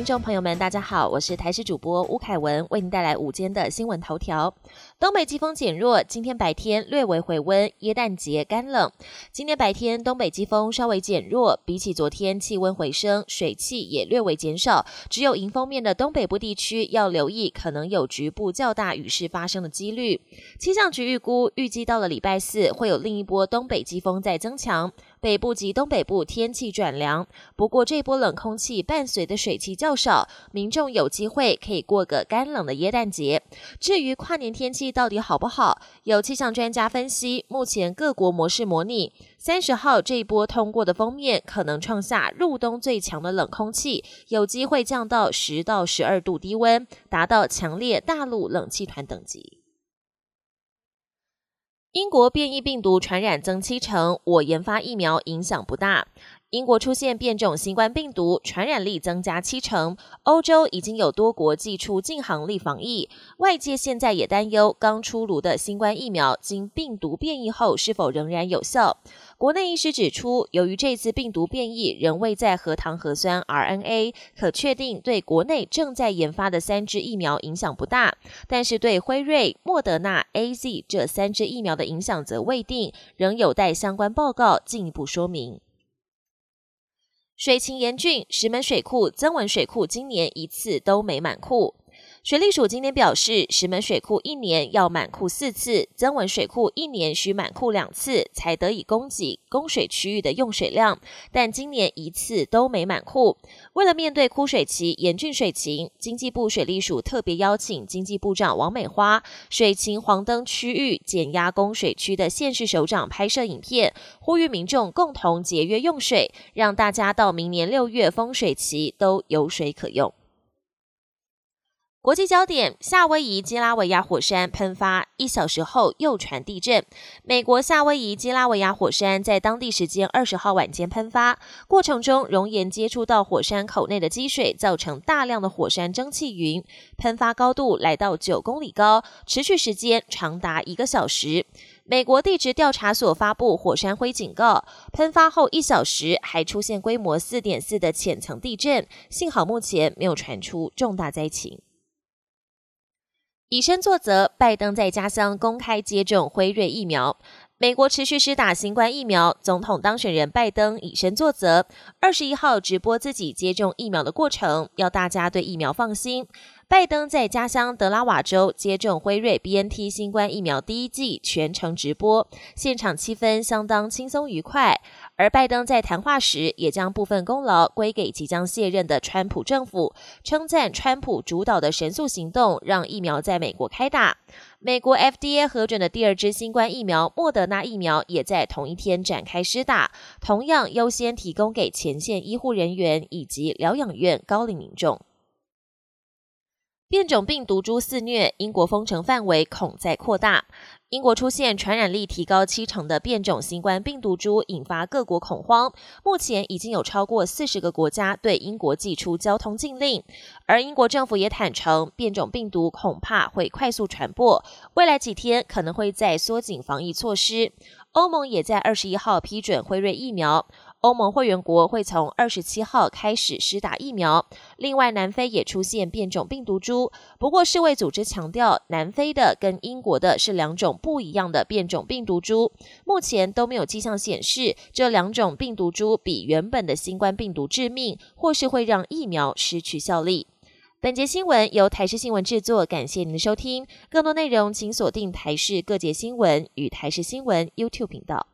听众朋友们，大家好，我是台视主播吴凯文，为您带来午间的新闻头条。东北季风减弱，今天白天略微回温，耶诞节干冷。今天白天东北季风稍微减弱，比起昨天气温回升，水汽也略微减少。只有迎风面的东北部地区要留意，可能有局部较大雨势发生的几率。气象局预估，预计到了礼拜四会有另一波东北季风在增强。北部及东北部天气转凉，不过这波冷空气伴随的水汽较少，民众有机会可以过个干冷的耶诞节。至于跨年天气到底好不好，有气象专家分析，目前各国模式模拟三十号这一波通过的封面，可能创下入冬最强的冷空气，有机会降到十到十二度低温，达到强烈大陆冷气团等级。英国变异病毒传染增七成，我研发疫苗影响不大。英国出现变种新冠病毒，传染力增加七成。欧洲已经有多国寄出禁航力防疫，外界现在也担忧刚出炉的新冠疫苗经病毒变异后是否仍然有效。国内医师指出，由于这次病毒变异仍未在核糖核酸 RNA，可确定对国内正在研发的三支疫苗影响不大，但是对辉瑞、莫德纳、AZ 这三支疫苗的影响则未定，仍有待相关报告进一步说明。水情严峻，石门水库、曾文水库今年一次都没满库。水利署今天表示，石门水库一年要满库四次，增文水库一年需满库两次，才得以供给供水区域的用水量。但今年一次都没满库。为了面对枯水期严峻水情，经济部水利署特别邀请经济部长王美花、水情黄灯区域减压供水区的县市首长拍摄影片，呼吁民众共同节约用水，让大家到明年六月丰水期都有水可用。国际焦点：夏威夷基拉维亚火山喷发一小时后又传地震。美国夏威夷基拉维亚火山在当地时间二十号晚间喷发，过程中熔岩接触到火山口内的积水，造成大量的火山蒸汽云，喷发高度来到九公里高，持续时间长达一个小时。美国地质调查所发布火山灰警告，喷发后一小时还出现规模四点四的浅层地震，幸好目前没有传出重大灾情。以身作则，拜登在家乡公开接种辉瑞疫苗。美国持续施打新冠疫苗，总统当选人拜登以身作则，二十一号直播自己接种疫苗的过程，要大家对疫苗放心。拜登在家乡德拉瓦州接种辉瑞 BNT 新冠疫苗第一剂，全程直播，现场气氛相当轻松愉快。而拜登在谈话时，也将部分功劳归给即将卸任的川普政府，称赞川普主导的神速行动让疫苗在美国开打。美国 FDA 核准的第二支新冠疫苗莫德纳疫苗也在同一天展开施打，同样优先提供给前线医护人员以及疗养院高龄民众。变种病毒株肆虐，英国封城范围恐在扩大。英国出现传染力提高七成的变种新冠病毒株，引发各国恐慌。目前已经有超过四十个国家对英国寄出交通禁令，而英国政府也坦诚，变种病毒恐怕会快速传播，未来几天可能会再缩紧防疫措施。欧盟也在二十一号批准辉瑞疫苗。欧盟会员国会从二十七号开始施打疫苗。另外，南非也出现变种病毒株，不过世卫组织强调，南非的跟英国的是两种不一样的变种病毒株。目前都没有迹象显示这两种病毒株比原本的新冠病毒致命，或是会让疫苗失去效力。本节新闻由台视新闻制作，感谢您的收听。更多内容请锁定台视各节新闻与台视新闻 YouTube 频道。